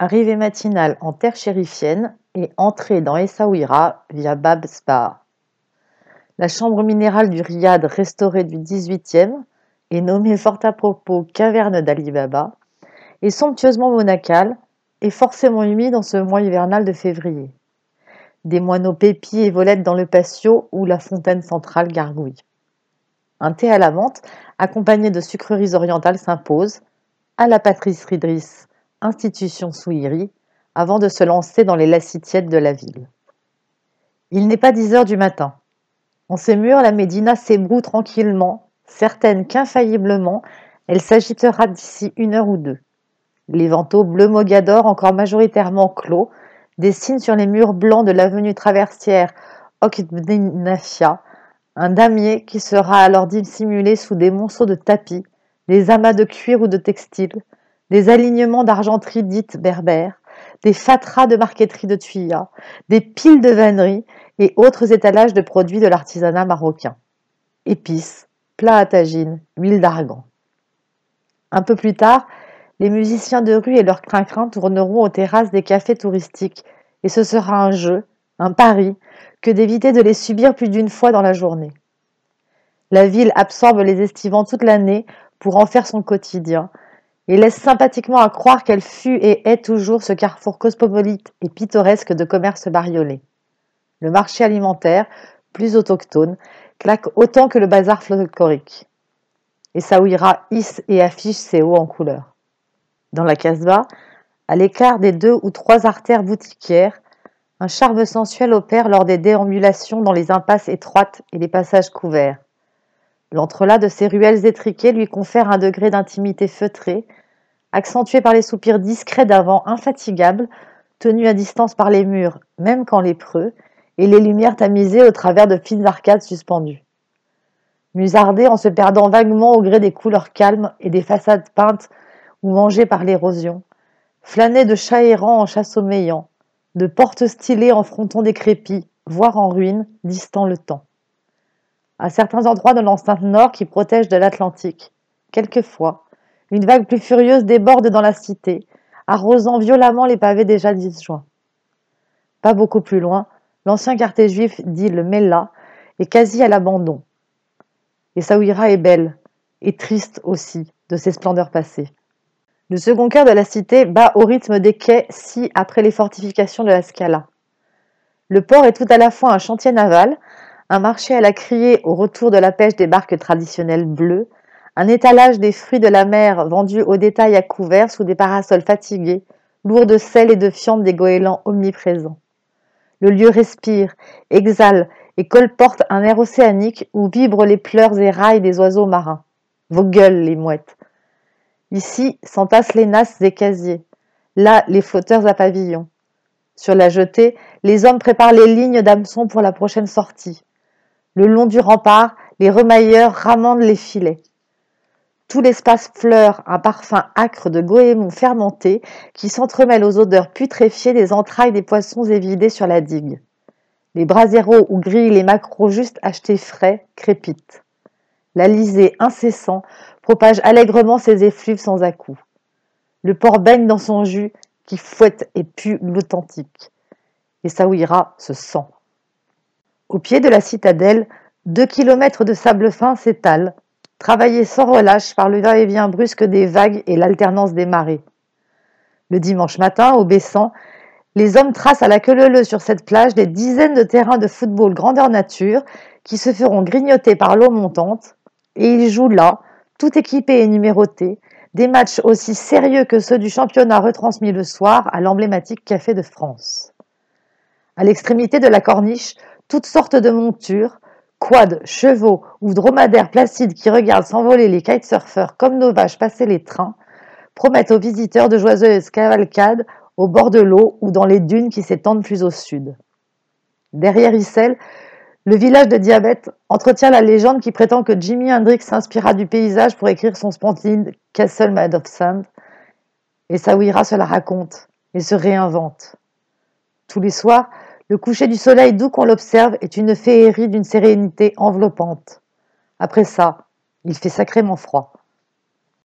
arrivée matinale en terre chérifienne et entrée dans Essaouira via Bab Sbar. La chambre minérale du Riad restaurée du XVIIIe et nommée fort à propos caverne d'Ali Baba, est somptueusement monacale et forcément humide en ce mois hivernal de février. Des moineaux pépis et volettes dans le patio où la fontaine centrale gargouille. Un thé à la menthe, accompagné de sucreries orientales, s'impose, à la pâtisserie Driss, institution souiri, avant de se lancer dans les lassitièdes de la ville. Il n'est pas dix heures du matin. En ces murs, la Médina s'ébroue tranquillement, certaine qu'infailliblement, elle s'agitera d'ici une heure ou deux. Les vantaux bleu mogador, encore majoritairement clos, dessinent sur les murs blancs de l'avenue traversière Okbnafia un damier qui sera alors dissimulé sous des monceaux de tapis, des amas de cuir ou de textile, des alignements d'argenterie dite berbère, des fatras de marqueterie de tuyas, des piles de vannerie et autres étalages de produits de l'artisanat marocain. Épices, plats à tagine, huile d'argan. Un peu plus tard, les musiciens de rue et leurs crin tourneront aux terrasses des cafés touristiques et ce sera un jeu, un pari, que d'éviter de les subir plus d'une fois dans la journée. La ville absorbe les estivants toute l'année pour en faire son quotidien, et laisse sympathiquement à croire qu'elle fut et est toujours ce carrefour cosmopolite et pittoresque de commerce bariolé. Le marché alimentaire, plus autochtone, claque autant que le bazar folklorique. Et Saouira hisse et affiche ses hauts en couleur. Dans la Casbah, à l'écart des deux ou trois artères boutiquières, un charme sensuel opère lors des déambulations dans les impasses étroites et les passages couverts. L'entrelac de ces ruelles étriquées lui confère un degré d'intimité feutré, accentué par les soupirs discrets d'un vent infatigable, tenu à distance par les murs, même quand lépreux, et les lumières tamisées au travers de fines arcades suspendues. Musardé en se perdant vaguement au gré des couleurs calmes et des façades peintes ou mangées par l'érosion, flâner de chats errants en chats sommeillants, de portes stylées en frontons décrépits, voire en ruines, distant le temps à certains endroits de l'enceinte nord qui protège de l'Atlantique. Quelquefois, une vague plus furieuse déborde dans la cité, arrosant violemment les pavés déjà disjoints. Pas beaucoup plus loin, l'ancien quartier juif dit le Mella est quasi à l'abandon. Et Saouira est belle, et triste aussi, de ses splendeurs passées. Le second cœur de la cité bat au rythme des quais si après les fortifications de la Scala. Le port est tout à la fois un chantier naval, un marché à la criée au retour de la pêche des barques traditionnelles bleues, un étalage des fruits de la mer vendus au détail à couvert sous des parasols fatigués, lourds de sel et de fientes des goélands omniprésents. Le lieu respire, exhale et colporte un air océanique où vibrent les pleurs et rails des oiseaux marins. Vos gueules, les mouettes. Ici s'entassent les nasses et casiers, là les flotteurs à pavillon. Sur la jetée, les hommes préparent les lignes d'hameçons pour la prochaine sortie. Le long du rempart, les remailleurs ramandent les filets. Tout l'espace fleure un parfum âcre de goémon fermenté qui s'entremêle aux odeurs putréfiées des entrailles des poissons évidés sur la digue. Les braseros où grillent les maquereaux juste achetés frais crépitent. L'alisé incessant propage allègrement ses effluves sans à-coups. Le porc baigne dans son jus qui fouette et pue l'authentique. Et Saouira se sent. Au pied de la citadelle, deux kilomètres de sable fin s'étalent, travaillés sans relâche par le va-et-vient brusque des vagues et l'alternance des marées. Le dimanche matin, au baissant, les hommes tracent à la queue leu sur cette plage des dizaines de terrains de football grandeur nature qui se feront grignoter par l'eau montante, et ils jouent là, tout équipés et numérotés, des matchs aussi sérieux que ceux du championnat retransmis le soir à l'emblématique Café de France. À l'extrémité de la corniche, toutes sortes de montures, quads, chevaux ou dromadaires placides qui regardent s'envoler les kitesurfers comme nos vaches passer les trains, promettent aux visiteurs de joyeuses cavalcades au bord de l'eau ou dans les dunes qui s'étendent plus au sud. Derrière Issel, le village de Diabète entretient la légende qui prétend que Jimi Hendrix s'inspira du paysage pour écrire son splendide Castle Made of Sand, et Sawira se la raconte et se réinvente. Tous les soirs, le coucher du soleil doux qu'on l'observe est une féerie d'une sérénité enveloppante. Après ça, il fait sacrément froid.